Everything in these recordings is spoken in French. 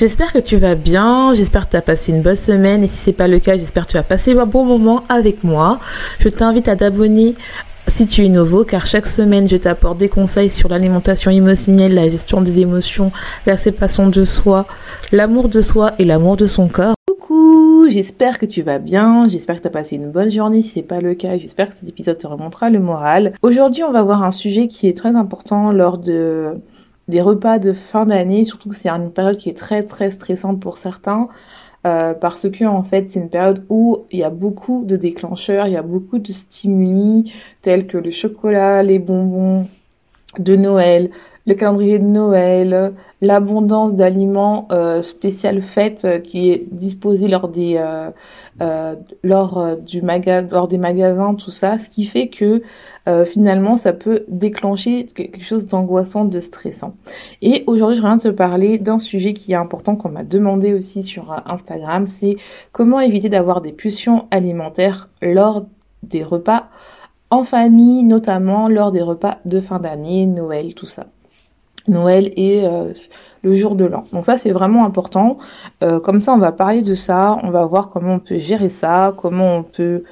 J'espère que tu vas bien, j'espère que tu as passé une bonne semaine et si c'est pas le cas, j'espère que tu as passé un bon moment avec moi. Je t'invite à t'abonner si tu es nouveau, car chaque semaine, je t'apporte des conseils sur l'alimentation émotionnelle, la gestion des émotions, la séparation de soi, l'amour de soi et l'amour de son corps. Coucou, j'espère que tu vas bien, j'espère que tu as passé une bonne journée, si c'est pas le cas, j'espère que cet épisode te remontera le moral. Aujourd'hui, on va voir un sujet qui est très important lors de des repas de fin d'année, surtout que c'est une période qui est très très stressante pour certains. Euh, parce que en fait c'est une période où il y a beaucoup de déclencheurs, il y a beaucoup de stimuli tels que le chocolat, les bonbons de Noël, le calendrier de Noël, l'abondance d'aliments euh, spécial euh, qui est disposé lors des euh, euh lors du lors des magasins tout ça ce qui fait que finalement ça peut déclencher quelque chose d'angoissant de stressant. Et aujourd'hui je viens de te parler d'un sujet qui est important qu'on m'a demandé aussi sur Instagram c'est comment éviter d'avoir des pulsions alimentaires lors des repas en famille notamment lors des repas de fin d'année Noël tout ça Noël et euh, le jour de l'an. Donc ça c'est vraiment important. Euh, comme ça on va parler de ça, on va voir comment on peut gérer ça, comment on peut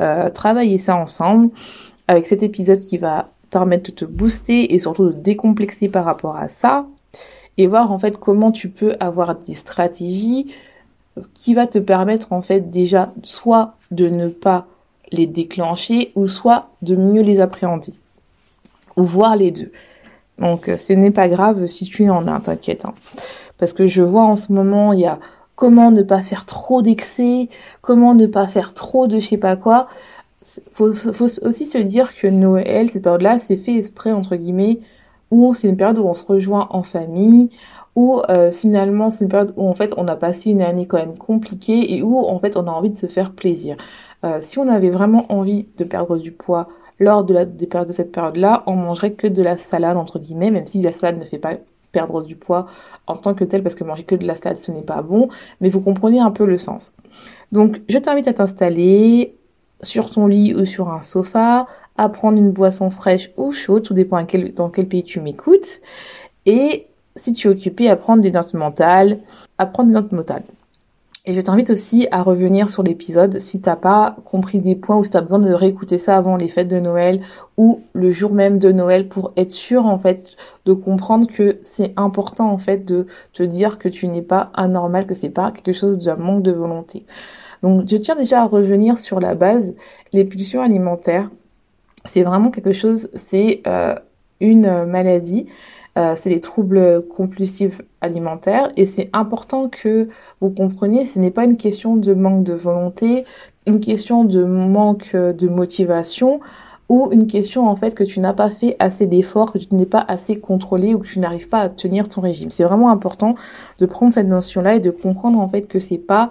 euh, travailler ça ensemble avec cet épisode qui va permettre de te booster et surtout de décomplexer par rapport à ça et voir en fait comment tu peux avoir des stratégies qui va te permettre en fait déjà soit de ne pas les déclencher ou soit de mieux les appréhender ou voir les deux. Donc euh, ce n'est pas grave si tu en as, t'inquiète. Hein. Parce que je vois en ce moment, il y a comment ne pas faire trop d'excès, comment ne pas faire trop de je sais pas quoi. Faut, faut aussi se dire que Noël, cette période-là, c'est fait exprès, entre guillemets, où c'est une période où on se rejoint en famille, où euh, finalement c'est une période où en fait on a passé une année quand même compliquée et où en fait on a envie de se faire plaisir. Euh, si on avait vraiment envie de perdre du poids, lors de, la, des périodes de cette période-là, on mangerait que de la salade, entre guillemets, même si la salade ne fait pas perdre du poids en tant que tel, parce que manger que de la salade, ce n'est pas bon, mais vous comprenez un peu le sens. Donc, je t'invite à t'installer sur ton lit ou sur un sofa, à prendre une boisson fraîche ou chaude, tout dépend dans quel pays tu m'écoutes, et si tu es occupé à prendre des notes mentales, à prendre des notes mentales. Et je t'invite aussi à revenir sur l'épisode si t'as pas compris des points ou si t'as besoin de réécouter ça avant les fêtes de Noël ou le jour même de Noël pour être sûr en fait de comprendre que c'est important en fait de te dire que tu n'es pas anormal, que c'est pas quelque chose d'un manque de volonté. Donc je tiens déjà à revenir sur la base, les pulsions alimentaires. C'est vraiment quelque chose, c'est euh, une maladie euh, c'est les troubles compulsifs alimentaires et c'est important que vous compreniez, ce n'est pas une question de manque de volonté, une question de manque de motivation ou une question en fait que tu n'as pas fait assez d'efforts, que tu n'es pas assez contrôlé ou que tu n'arrives pas à tenir ton régime. C'est vraiment important de prendre cette notion-là et de comprendre en fait que c'est pas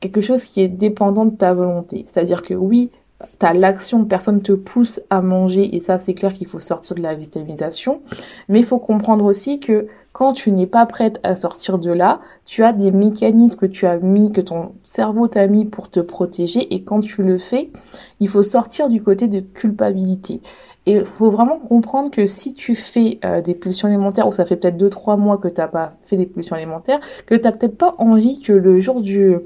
quelque chose qui est dépendant de ta volonté. C'est-à-dire que oui, t'as l'action, personne te pousse à manger et ça c'est clair qu'il faut sortir de la vitalisation. Mais il faut comprendre aussi que quand tu n'es pas prête à sortir de là, tu as des mécanismes que tu as mis, que ton cerveau t'a mis pour te protéger et quand tu le fais, il faut sortir du côté de culpabilité. Et il faut vraiment comprendre que si tu fais euh, des pulsions alimentaires ou ça fait peut-être 2-3 mois que t'as pas fait des pulsions alimentaires, que t'as peut-être pas envie que le jour du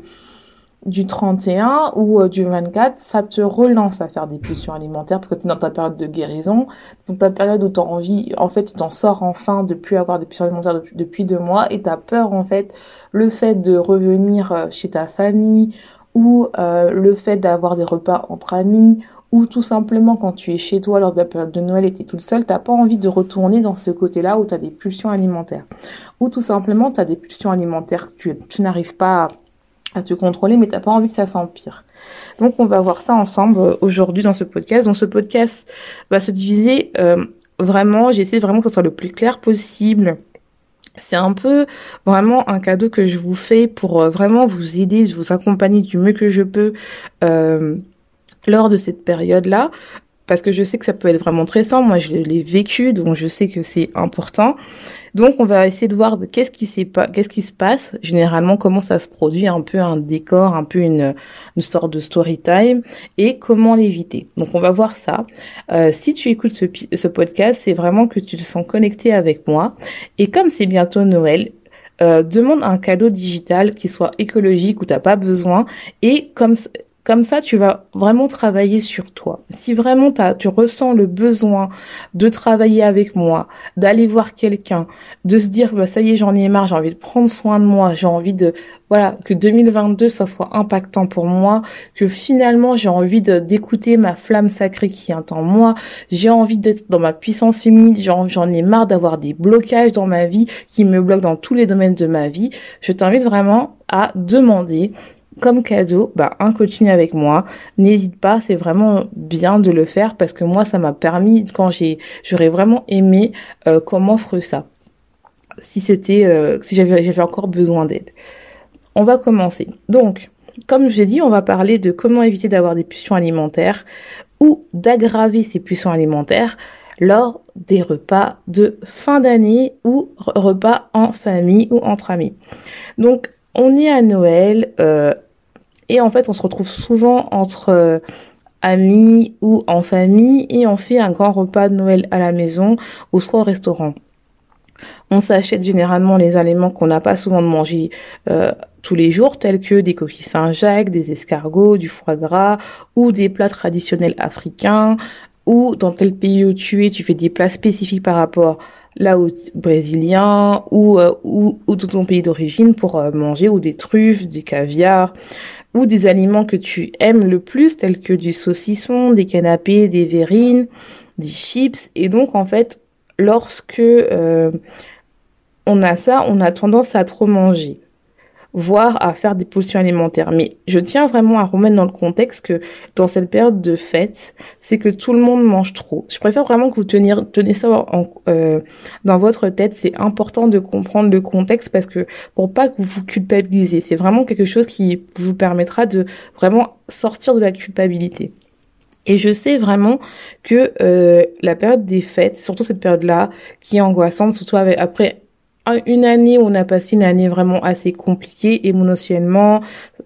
du 31 ou euh, du 24, ça te relance à faire des pulsions alimentaires parce que tu es dans ta période de guérison, dans ta période où tu as envie, en fait, tu t'en sors enfin de plus avoir des pulsions alimentaires depuis, deux mois et tu as peur, en fait, le fait de revenir euh, chez ta famille ou euh, le fait d'avoir des repas entre amis ou tout simplement quand tu es chez toi lors de la période de Noël et tu es toute seule, t'as pas envie de retourner dans ce côté-là où tu as des pulsions alimentaires. Ou tout simplement tu as des pulsions alimentaires que tu, n'arrives pas à, te contrôler, mais t'as pas envie que ça s'empire. Donc on va voir ça ensemble euh, aujourd'hui dans ce podcast. Donc ce podcast va se diviser euh, vraiment, j'essaie vraiment que ce soit le plus clair possible c'est un peu vraiment un cadeau que je vous fais pour euh, vraiment vous aider, vous accompagner du mieux que je peux euh, lors de cette période-là. Parce que je sais que ça peut être vraiment stressant. Moi, je l'ai vécu, donc je sais que c'est important. Donc on va essayer de voir qu'est-ce qui se passe généralement, comment ça se produit, un peu un décor, un peu une, une sorte de story time et comment l'éviter. Donc on va voir ça. Euh, si tu écoutes ce, ce podcast, c'est vraiment que tu te sens connecté avec moi. Et comme c'est bientôt Noël, euh, demande un cadeau digital qui soit écologique où t'as pas besoin et comme comme ça, tu vas vraiment travailler sur toi. Si vraiment tu ressens le besoin de travailler avec moi, d'aller voir quelqu'un, de se dire, bah, ça y est, j'en ai marre, j'ai envie de prendre soin de moi, j'ai envie de, voilà, que 2022, ça soit impactant pour moi, que finalement, j'ai envie d'écouter ma flamme sacrée qui est en moi, j'ai envie d'être dans ma puissance humide, j'en ai marre d'avoir des blocages dans ma vie qui me bloquent dans tous les domaines de ma vie. Je t'invite vraiment à demander comme cadeau, bah, un coaching avec moi. N'hésite pas, c'est vraiment bien de le faire parce que moi, ça m'a permis, quand j'ai, j'aurais vraiment aimé euh, offre ça. Si c'était, euh, si j'avais, j'avais encore besoin d'aide. On va commencer. Donc, comme j'ai dit, on va parler de comment éviter d'avoir des pulsions alimentaires ou d'aggraver ces pulsions alimentaires lors des repas de fin d'année ou repas en famille ou entre amis. Donc, on est à Noël, euh, et en fait, on se retrouve souvent entre euh, amis ou en famille et on fait un grand repas de Noël à la maison ou soit au restaurant. On s'achète généralement les aliments qu'on n'a pas souvent de manger euh, tous les jours, tels que des coquilles Saint-Jacques, des escargots, du foie gras ou des plats traditionnels africains, ou dans tel pays où tu es, tu fais des plats spécifiques par rapport là où brésilien ou, euh, ou, ou de ton pays d'origine pour manger ou des truffes, du caviar, ou des aliments que tu aimes le plus, tels que du saucisson, des canapés, des verrines, des chips. Et donc, en fait, lorsque euh, on a ça, on a tendance à trop manger voire à faire des potions alimentaires. Mais je tiens vraiment à remettre dans le contexte que dans cette période de fête, c'est que tout le monde mange trop. Je préfère vraiment que vous teniez, tenez ça en, euh, dans votre tête. C'est important de comprendre le contexte parce que pour pas que vous vous culpabilisez, c'est vraiment quelque chose qui vous permettra de vraiment sortir de la culpabilité. Et je sais vraiment que euh, la période des fêtes, surtout cette période-là, qui est angoissante, surtout avec, après une année où on a passé une année vraiment assez compliquée émotionnellement.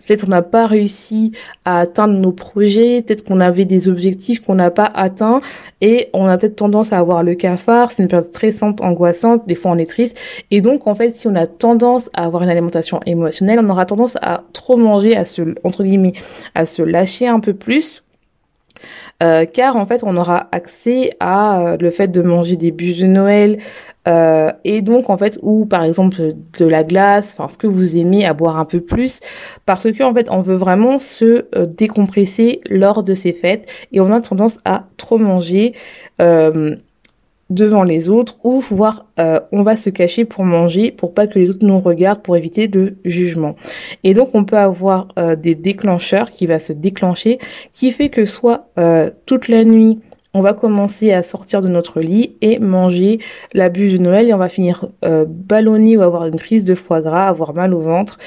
Peut-être on n'a pas réussi à atteindre nos projets, peut-être qu'on avait des objectifs qu'on n'a pas atteints et on a peut-être tendance à avoir le cafard. C'est une période stressante, angoissante, des fois on est triste. Et donc en fait, si on a tendance à avoir une alimentation émotionnelle, on aura tendance à trop manger, à se entre guillemets, à se lâcher un peu plus euh, car en fait on aura accès à euh, le fait de manger des bûches de Noël euh, et donc en fait ou par exemple de la glace, enfin ce que vous aimez à boire un peu plus parce que en fait on veut vraiment se décompresser lors de ces fêtes et on a tendance à trop manger devant les autres ou voir euh, on va se cacher pour manger pour pas que les autres nous regardent pour éviter de jugement. Et donc on peut avoir euh, des déclencheurs qui va se déclencher qui fait que soit euh, toute la nuit on va commencer à sortir de notre lit et manger la bûche de Noël et on va finir euh, ballonné ou avoir une crise de foie gras, avoir mal au ventre.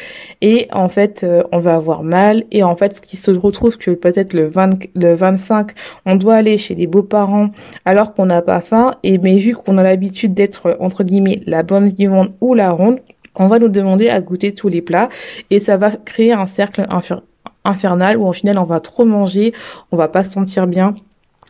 Et en fait euh, on va avoir mal et en fait ce qui se retrouve que peut-être le, 20, le 25 on doit aller chez les beaux-parents alors qu'on n'a pas faim. Et mais vu qu'on a l'habitude d'être entre guillemets la bonne vivante ou la ronde on va nous demander à goûter tous les plats et ça va créer un cercle infernal où en final on va trop manger, on va pas se sentir bien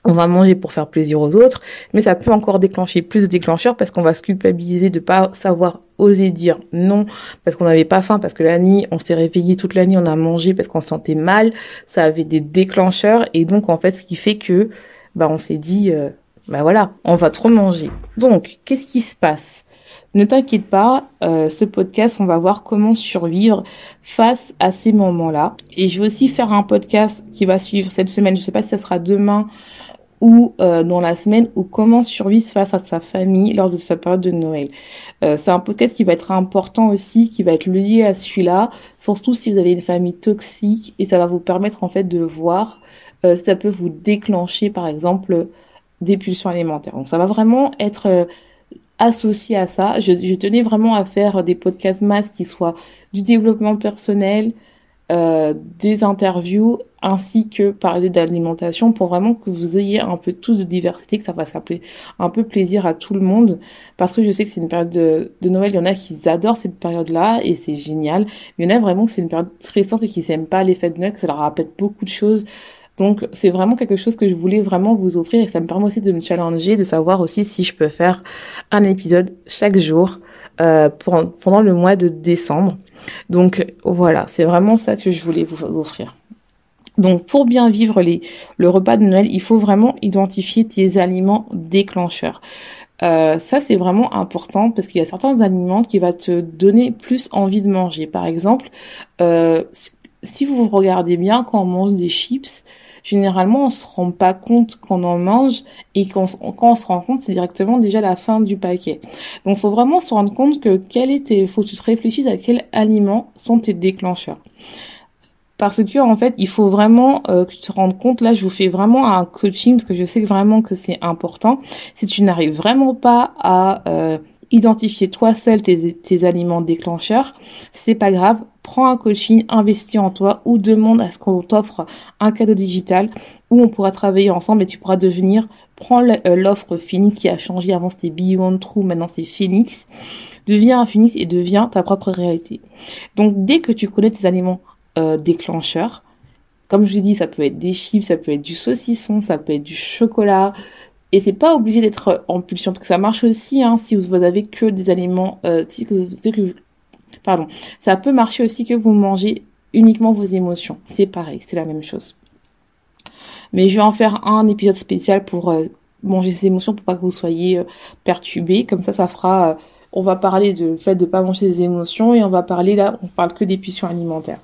on va manger pour faire plaisir aux autres, mais ça peut encore déclencher plus de déclencheurs parce qu'on va se culpabiliser de pas savoir oser dire non parce qu'on n'avait pas faim, parce que la nuit on s'est réveillé toute la nuit, on a mangé parce qu'on se sentait mal, ça avait des déclencheurs et donc en fait ce qui fait que bah on s'est dit euh, bah voilà on va trop manger. Donc qu'est-ce qui se passe? Ne t'inquiète pas, euh, ce podcast, on va voir comment survivre face à ces moments-là. Et je vais aussi faire un podcast qui va suivre cette semaine. Je sais pas si ça sera demain ou euh, dans la semaine ou comment survivre face à sa famille lors de sa période de Noël. Euh, c'est un podcast qui va être important aussi, qui va être lié à celui-là, surtout si vous avez une famille toxique et ça va vous permettre en fait de voir euh, si ça peut vous déclencher par exemple des pulsions alimentaires. Donc ça va vraiment être associé à ça. Je, tenais vraiment à faire des podcasts mass qui soient du développement personnel, euh, des interviews ainsi que parler d'alimentation pour vraiment que vous ayez un peu tous de diversité, que ça s'appeler un peu plaisir à tout le monde parce que je sais que c'est une période de, de, Noël, il y en a qui adorent cette période-là et c'est génial. Il y en a vraiment que c'est une période stressante et qui n'aiment pas les fêtes de Noël, que ça leur rappelle beaucoup de choses. Donc c'est vraiment quelque chose que je voulais vraiment vous offrir et ça me permet aussi de me challenger, de savoir aussi si je peux faire un épisode chaque jour euh, pendant le mois de décembre. Donc voilà, c'est vraiment ça que je voulais vous offrir. Donc pour bien vivre le repas de Noël, il faut vraiment identifier tes aliments déclencheurs. Euh, ça c'est vraiment important parce qu'il y a certains aliments qui vont te donner plus envie de manger. Par exemple, euh, si vous regardez bien quand on mange des chips, généralement on se rend pas compte qu'on en mange et quand on se rend compte c'est directement déjà la fin du paquet. Donc faut vraiment se rendre compte que quel était, faut que tu te réfléchisses à quels aliments sont tes déclencheurs. Parce que en fait, il faut vraiment euh, que tu te rendes compte. Là, je vous fais vraiment un coaching parce que je sais vraiment que c'est important. Si tu n'arrives vraiment pas à euh, identifier toi seul tes, tes aliments déclencheurs, c'est pas grave prends un coaching, investis en toi ou demande à ce qu'on t'offre un cadeau digital où on pourra travailler ensemble et tu pourras devenir, prends euh, l'offre Phoenix qui a changé, avant c'était Beyond True, maintenant c'est Phoenix, deviens un Phoenix et deviens ta propre réalité. Donc dès que tu connais tes aliments euh, déclencheurs, comme je dis, ça peut être des chips, ça peut être du saucisson, ça peut être du chocolat, et c'est pas obligé d'être en pulsion, parce que ça marche aussi hein, si vous avez que des aliments, euh, si que, Pardon. Ça peut marcher aussi que vous mangez uniquement vos émotions. C'est pareil, c'est la même chose. Mais je vais en faire un épisode spécial pour euh, manger ses émotions pour pas que vous soyez euh, perturbés. Comme ça, ça fera. Euh, on va parler de fait de pas manger ses émotions et on va parler là, on parle que des pulsions alimentaires.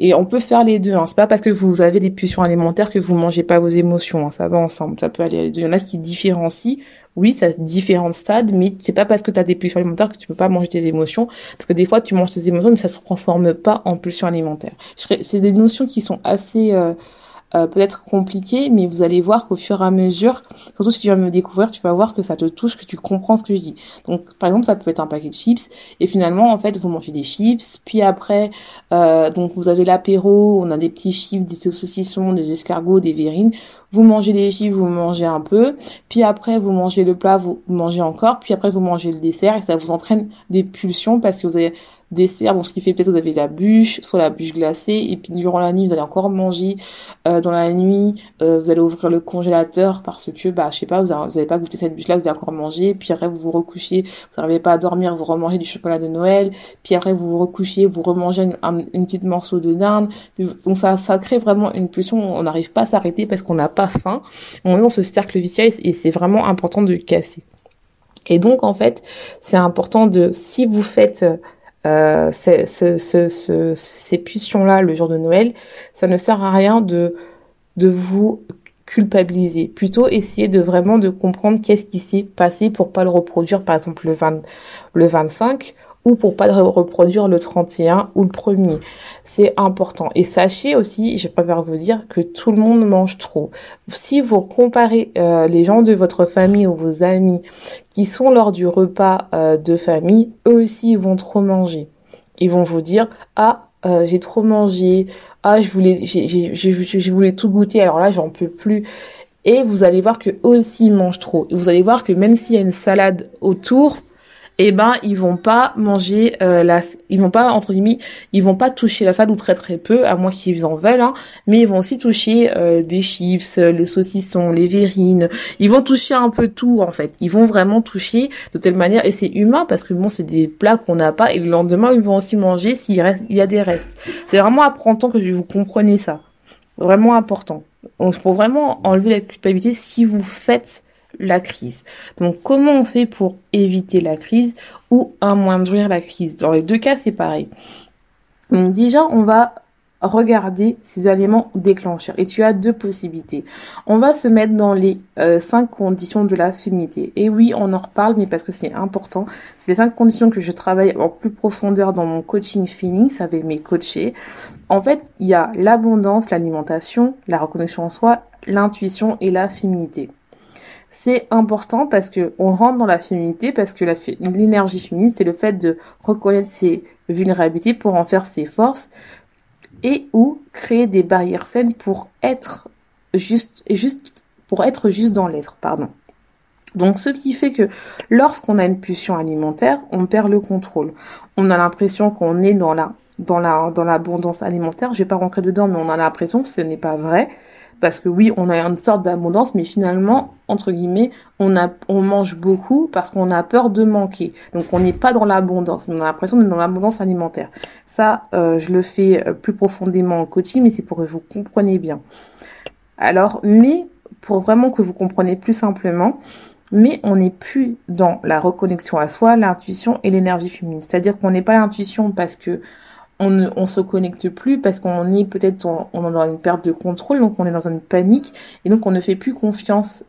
Et on peut faire les deux. Hein. C'est pas parce que vous avez des pulsions alimentaires que vous mangez pas vos émotions. Hein. Ça va ensemble. Ça peut aller. Il y en a qui différencient. Oui, ça différents stades, mais c'est pas parce que tu as des pulsions alimentaires que tu peux pas manger tes émotions. Parce que des fois, tu manges tes émotions, mais ça se transforme pas en pulsions alimentaires. C'est des notions qui sont assez euh, euh, peut-être compliqué, mais vous allez voir qu'au fur et à mesure, surtout si tu vas me découvrir, tu vas voir que ça te touche, que tu comprends ce que je dis. Donc, par exemple, ça peut être un paquet de chips, et finalement, en fait, vous mangez des chips, puis après, euh, donc vous avez l'apéro, on a des petits chips, des saucissons, des escargots, des verrines. Vous mangez les chips, vous mangez un peu, puis après, vous mangez le plat, vous mangez encore, puis après, vous mangez le dessert, et ça vous entraîne des pulsions parce que vous avez dessert. Bon, ce qui fait peut-être vous avez la bûche, soit la bûche glacée, et puis durant la nuit vous allez encore manger. Euh, dans la nuit, euh, vous allez ouvrir le congélateur parce que, bah, je sais pas, vous n'avez pas goûté cette bûche-là, vous allez encore manger. Puis après vous vous recouchez, vous n'arrivez pas à dormir, vous remangez du chocolat de Noël. Puis après vous vous recouchez, vous remangez une, une petite morceau de dinde. Donc ça, ça crée vraiment une pulsion. On n'arrive pas à s'arrêter parce qu'on n'a pas faim. On est dans ce cercle vicieux et c'est vraiment important de le casser. Et donc en fait, c'est important de si vous faites euh, ce, ce, ce, ces pulsions-là le jour de Noël, ça ne sert à rien de, de vous culpabiliser. Plutôt essayer de vraiment de comprendre qu'est-ce qui s'est passé pour pas le reproduire, par exemple le 20, le 25 ou pour pas le reproduire le 31 ou le 1er. C'est important. Et sachez aussi, je préfère vous dire que tout le monde mange trop. Si vous comparez euh, les gens de votre famille ou vos amis qui sont lors du repas euh, de famille, eux aussi vont trop manger. Ils vont vous dire ah euh, j'ai trop mangé, ah je voulais j'ai voulais tout goûter alors là j'en peux plus et vous allez voir que eux aussi ils mangent trop. Vous allez voir que même s'il y a une salade autour, eh ben ils vont pas manger euh, la ils vont pas entre guillemets ils vont pas toucher la salade ou très très peu à moins qu'ils en veulent hein, mais ils vont aussi toucher euh, des chips le saucisson les verrines. Ils vont toucher un peu tout en fait. Ils vont vraiment toucher de telle manière et c'est humain parce que bon c'est des plats qu'on n'a pas et le lendemain ils vont aussi manger s'il reste il y a des restes. C'est vraiment important que vous compreniez ça. Vraiment important. Donc pour vraiment enlever la culpabilité si vous faites la crise. Donc comment on fait pour éviter la crise ou amoindrir la crise? Dans les deux cas, c'est pareil. Donc déjà, on va regarder ces aliments déclencheurs. Et tu as deux possibilités. On va se mettre dans les euh, cinq conditions de la féminité. Et oui, on en reparle, mais parce que c'est important. C'est les cinq conditions que je travaille en plus profondeur dans mon coaching Phoenix avec mes coachés. En fait, il y a l'abondance, l'alimentation, la reconnaissance en soi, l'intuition et la féminité. C'est important parce que on rentre dans la féminité parce que l'énergie féminine c'est le fait de reconnaître ses vulnérabilités pour en faire ses forces et ou créer des barrières saines pour être juste juste pour être juste dans l'être, pardon. Donc ce qui fait que lorsqu'on a une pulsion alimentaire, on perd le contrôle. On a l'impression qu'on est dans la dans la dans l'abondance alimentaire. Je vais pas rentrer dedans, mais on a l'impression que ce n'est pas vrai parce que oui, on a une sorte d'abondance, mais finalement, entre guillemets, on a, on mange beaucoup parce qu'on a peur de manquer. Donc, on n'est pas dans l'abondance, mais on a l'impression d'être dans l'abondance alimentaire. Ça, euh, je le fais euh, plus profondément en coaching, mais c'est pour que vous compreniez bien. Alors, mais pour vraiment que vous compreniez plus simplement, mais on n'est plus dans la reconnexion à soi, l'intuition et l'énergie féminine. C'est-à-dire qu'on n'est pas l'intuition parce que on ne se connecte plus parce qu'on est peut-être on est dans une perte de contrôle donc on est dans une panique et donc on ne fait plus confiance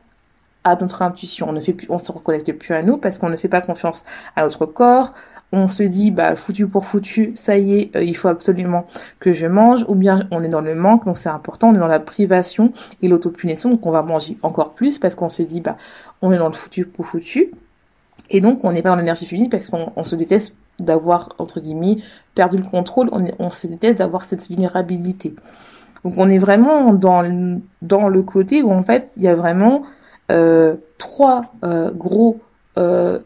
à notre intuition. On ne fait plus on se reconnecte plus à nous parce qu'on ne fait pas confiance à notre corps. On se dit bah foutu pour foutu ça y est euh, il faut absolument que je mange. Ou bien on est dans le manque donc c'est important on est dans la privation et l'autopunition donc on va manger encore plus parce qu'on se dit bah on est dans le foutu pour foutu. Et donc on n'est pas dans l'énergie féminine parce qu'on se déteste d'avoir, entre guillemets, perdu le contrôle, on, on se déteste d'avoir cette vulnérabilité. Donc on est vraiment dans le, dans le côté où en fait il y a vraiment euh, trois euh, gros euh,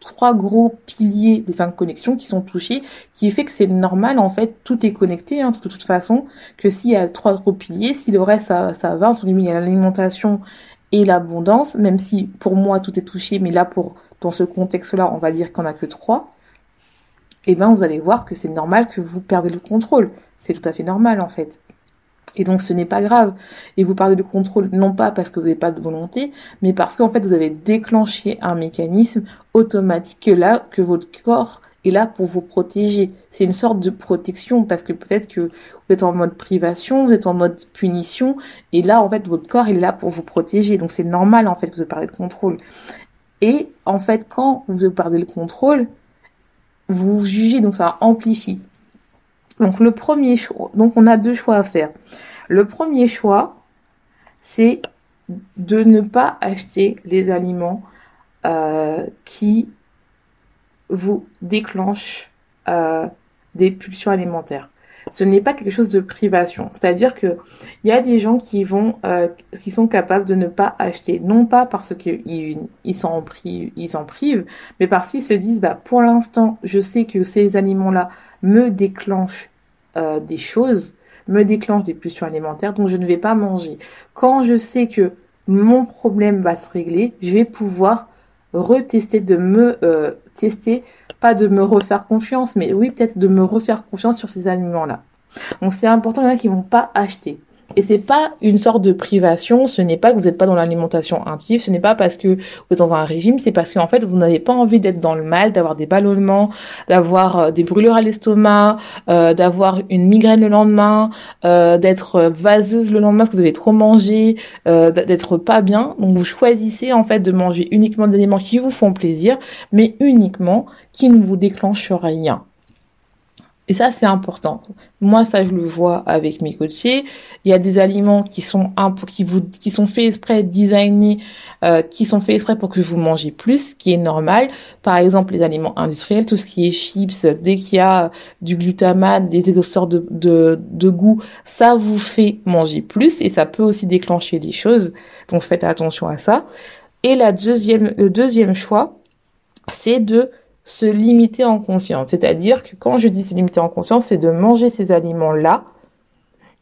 trois gros piliers des cinq connexions qui sont touchés, qui fait que c'est normal en fait, tout est connecté hein, de toute façon, que s'il y a trois gros piliers, si le reste ça, ça va, entre guillemets il y a l'alimentation et l'abondance, même si pour moi tout est touché, mais là pour dans ce contexte-là on va dire qu'on a que trois, eh ben vous allez voir que c'est normal que vous perdez le contrôle. C'est tout à fait normal en fait. Et donc ce n'est pas grave. Et vous perdez le contrôle non pas parce que vous n'avez pas de volonté, mais parce qu'en fait vous avez déclenché un mécanisme automatique que là, que votre corps est là pour vous protéger. C'est une sorte de protection parce que peut-être que vous êtes en mode privation, vous êtes en mode punition, et là en fait votre corps est là pour vous protéger. Donc c'est normal en fait que vous perdez le contrôle. Et en fait quand vous perdez le contrôle, vous jugez, donc ça amplifie. Donc le premier choix, donc on a deux choix à faire. Le premier choix, c'est de ne pas acheter les aliments euh, qui vous déclenchent euh, des pulsions alimentaires ce n'est pas quelque chose de privation. C'est-à-dire que il y a des gens qui vont, euh, qui sont capables de ne pas acheter, non pas parce qu'ils ils s'en privent, ils s'en privent, mais parce qu'ils se disent, bah pour l'instant, je sais que ces aliments-là me déclenchent euh, des choses, me déclenchent des pulsions alimentaires, donc je ne vais pas manger. Quand je sais que mon problème va se régler, je vais pouvoir retester, de me euh, tester pas de me refaire confiance, mais oui, peut-être de me refaire confiance sur ces aliments-là. Donc c'est important, il y en a qui vont pas acheter. Et c'est pas une sorte de privation, ce n'est pas que vous n'êtes pas dans l'alimentation intuitive, ce n'est pas parce que vous êtes dans un régime, c'est parce qu'en fait vous n'avez pas envie d'être dans le mal, d'avoir des ballonnements, d'avoir euh, des brûlures à l'estomac, euh, d'avoir une migraine le lendemain, euh, d'être vaseuse le lendemain parce que vous avez trop mangé, d'être pas bien. Donc vous choisissez en fait de manger uniquement des aliments qui vous font plaisir, mais uniquement qui ne vous déclenchent rien. Et ça, c'est important. Moi, ça, je le vois avec mes coachés. Il y a des aliments qui sont un qui vous, qui sont faits exprès, designés, euh, qui sont faits exprès pour que vous mangez plus, ce qui est normal. Par exemple, les aliments industriels, tout ce qui est chips, dès qu'il y a du glutamate, des exhausteurs de, de, de goût, ça vous fait manger plus et ça peut aussi déclencher des choses. Donc, faites attention à ça. Et la deuxième, le deuxième choix, c'est de se limiter en conscience. C'est-à-dire que quand je dis se limiter en conscience, c'est de manger ces aliments-là,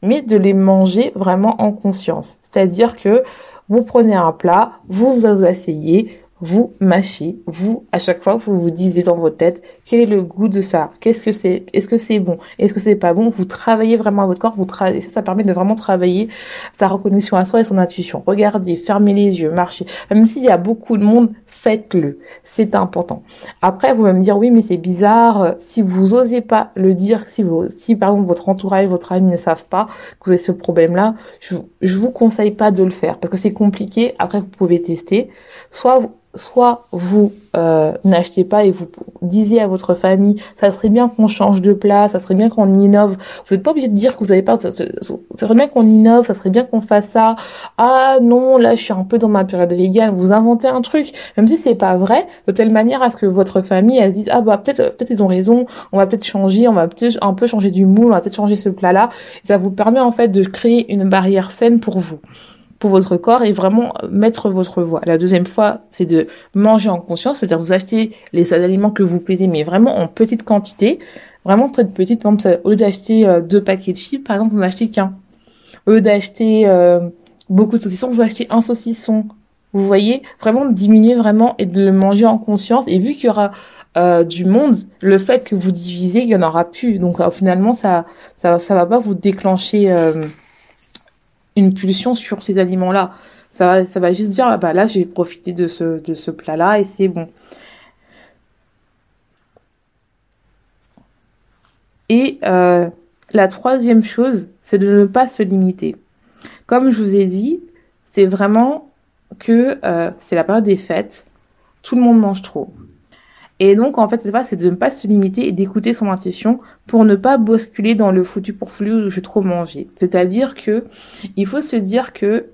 mais de les manger vraiment en conscience. C'est-à-dire que vous prenez un plat, vous vous asseyez, vous mâchez, vous, à chaque fois, vous vous disiez dans votre tête, quel est le goût de ça? Qu'est-ce que c'est? Est-ce que c'est bon? Est-ce que c'est pas bon? Vous travaillez vraiment à votre corps, vous travaillez, ça, ça permet de vraiment travailler sa reconnexion à soi et son intuition. Regardez, fermez les yeux, marchez. Même s'il y a beaucoup de monde, faites-le. C'est important. Après, vous allez me dire, oui, mais c'est bizarre. Euh, si vous osez pas le dire, si vous, si par exemple votre entourage, votre ami ne savent pas que vous avez ce problème-là, je, je vous conseille pas de le faire parce que c'est compliqué. Après, vous pouvez tester. Soit soit vous euh, n'achetez pas et vous disiez à votre famille ça serait bien qu'on change de place, ça serait bien qu'on innove. Vous n'êtes pas obligé de dire que vous n'avez pas ça, serait bien qu'on innove, ça serait bien qu'on fasse ça. Ah non, là je suis un peu dans ma période vegan, vous inventez un truc même si c'est pas vrai de telle manière à ce que votre famille elle se dise ah bah peut-être peut-être ils ont raison, on va peut-être changer, on va peut-être un peu changer du moule, on va peut-être changer ce plat là. Ça vous permet en fait de créer une barrière saine pour vous pour votre corps et vraiment mettre votre voix. La deuxième fois, c'est de manger en conscience, c'est-à-dire vous achetez les aliments que vous plaisez, mais vraiment en petite quantité, vraiment très petite. Par exemple, au lieu d'acheter euh, deux paquets de chips, par exemple, vous n'achetez qu'un. Au lieu d'acheter euh, beaucoup de saucissons, vous achetez un saucisson. Vous voyez, vraiment diminuer vraiment et de le manger en conscience. Et vu qu'il y aura euh, du monde, le fait que vous divisez, il y en aura plus. Donc finalement, ça, ça, ça va pas vous déclencher une pulsion sur ces aliments-là. Ça va, ça va juste dire, ah bah là, j'ai profité de ce, de ce plat-là et c'est bon. Et euh, la troisième chose, c'est de ne pas se limiter. Comme je vous ai dit, c'est vraiment que euh, c'est la période des fêtes. Tout le monde mange trop. Et donc, en fait, c'est pas, c'est de ne pas se limiter et d'écouter son intuition pour ne pas basculer dans le foutu pour flux où je vais trop manger. C'est-à-dire que, il faut se dire que,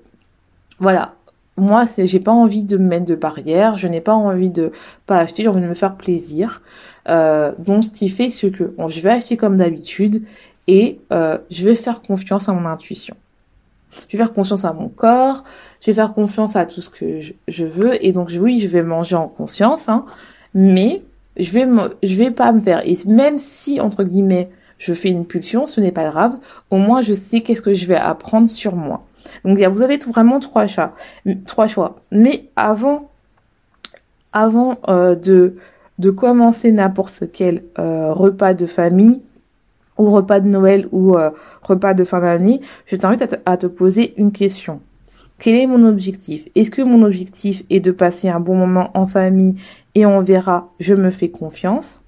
voilà, moi, c'est, j'ai pas envie de me mettre de barrière, je n'ai pas envie de pas acheter, j'ai envie de me faire plaisir. Euh, donc, ce qui fait que, que je vais acheter comme d'habitude et euh, je vais faire confiance à mon intuition. Je vais faire confiance à mon corps, je vais faire confiance à tout ce que je, veux et donc oui, je vais manger en conscience, hein, mais je vais je vais pas me faire et même si entre guillemets je fais une pulsion, ce n'est pas grave. Au moins je sais qu'est-ce que je vais apprendre sur moi. Donc vous avez vraiment trois choix, trois choix. Mais avant avant euh, de de commencer n'importe quel euh, repas de famille ou repas de Noël ou euh, repas de fin d'année, je t'invite à, te poser une question. Quel est mon objectif? Est-ce que mon objectif est de passer un bon moment en famille et on verra, je me fais confiance?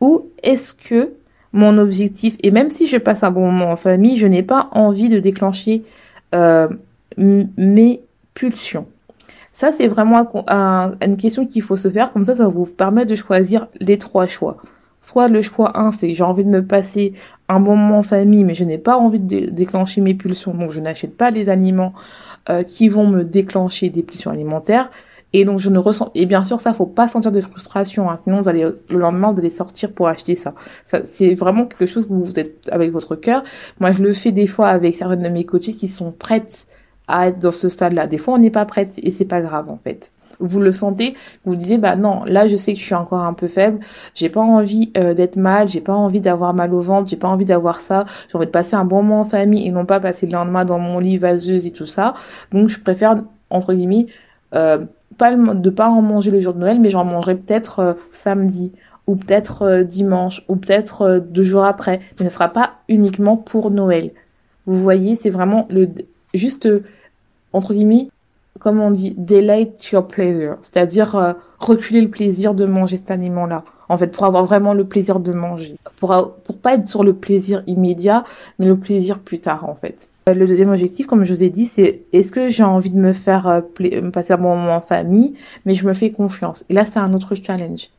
Ou est-ce que mon objectif, et même si je passe un bon moment en famille, je n'ai pas envie de déclencher euh, mes pulsions? Ça, c'est vraiment une question qu'il faut se faire. Comme ça, ça vous permet de choisir les trois choix. Soit le choix 1, c'est j'ai envie de me passer un bon moment en famille, mais je n'ai pas envie de déclencher mes pulsions, donc je n'achète pas les aliments euh, qui vont me déclencher des pulsions alimentaires. Et donc je ne ressens et bien sûr ça faut pas sentir de frustration hein, sinon vous allez le lendemain vous allez sortir pour acheter ça. c'est vraiment quelque chose où vous êtes avec votre cœur. Moi je le fais des fois avec certaines de mes coachées qui sont prêtes à être dans ce stade-là. Des fois on n'est pas prête et c'est pas grave en fait vous le sentez, vous disiez bah non, là je sais que je suis encore un peu faible, j'ai pas envie euh, d'être mal, j'ai pas envie d'avoir mal au ventre, j'ai pas envie d'avoir ça, j'ai envie de passer un bon moment en famille et non pas passer le lendemain dans mon lit vaseuse et tout ça. Donc je préfère entre guillemets euh, pas de pas en manger le jour de Noël, mais j'en mangerai peut-être euh, samedi ou peut-être dimanche ou peut-être deux jours après, mais ce sera pas uniquement pour Noël. Vous voyez, c'est vraiment le juste entre guillemets comme on dit, delay your pleasure, c'est-à-dire euh, reculer le plaisir de manger cet aliment-là. En fait, pour avoir vraiment le plaisir de manger, pour pour pas être sur le plaisir immédiat, mais le plaisir plus tard, en fait. Euh, le deuxième objectif, comme je vous ai dit, c'est est-ce que j'ai envie de me faire euh, me passer un bon moment en famille, mais je me fais confiance. Et là, c'est un autre challenge.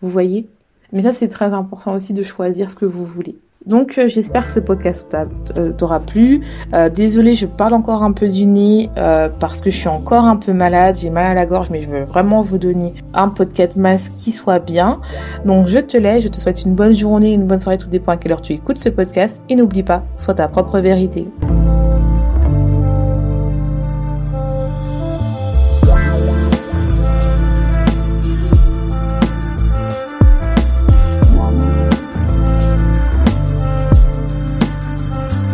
Vous voyez? Mais ça, c'est très important aussi de choisir ce que vous voulez. Donc euh, j'espère que ce podcast euh, t'aura plu. Euh, désolée, je parle encore un peu du nez parce que je suis encore un peu malade, j'ai mal à la gorge, mais je veux vraiment vous donner un podcast masque qui soit bien. Donc je te laisse, je te souhaite une bonne journée, une bonne soirée, tout dépend à quelle heure tu écoutes ce podcast. Et n'oublie pas, sois ta propre vérité.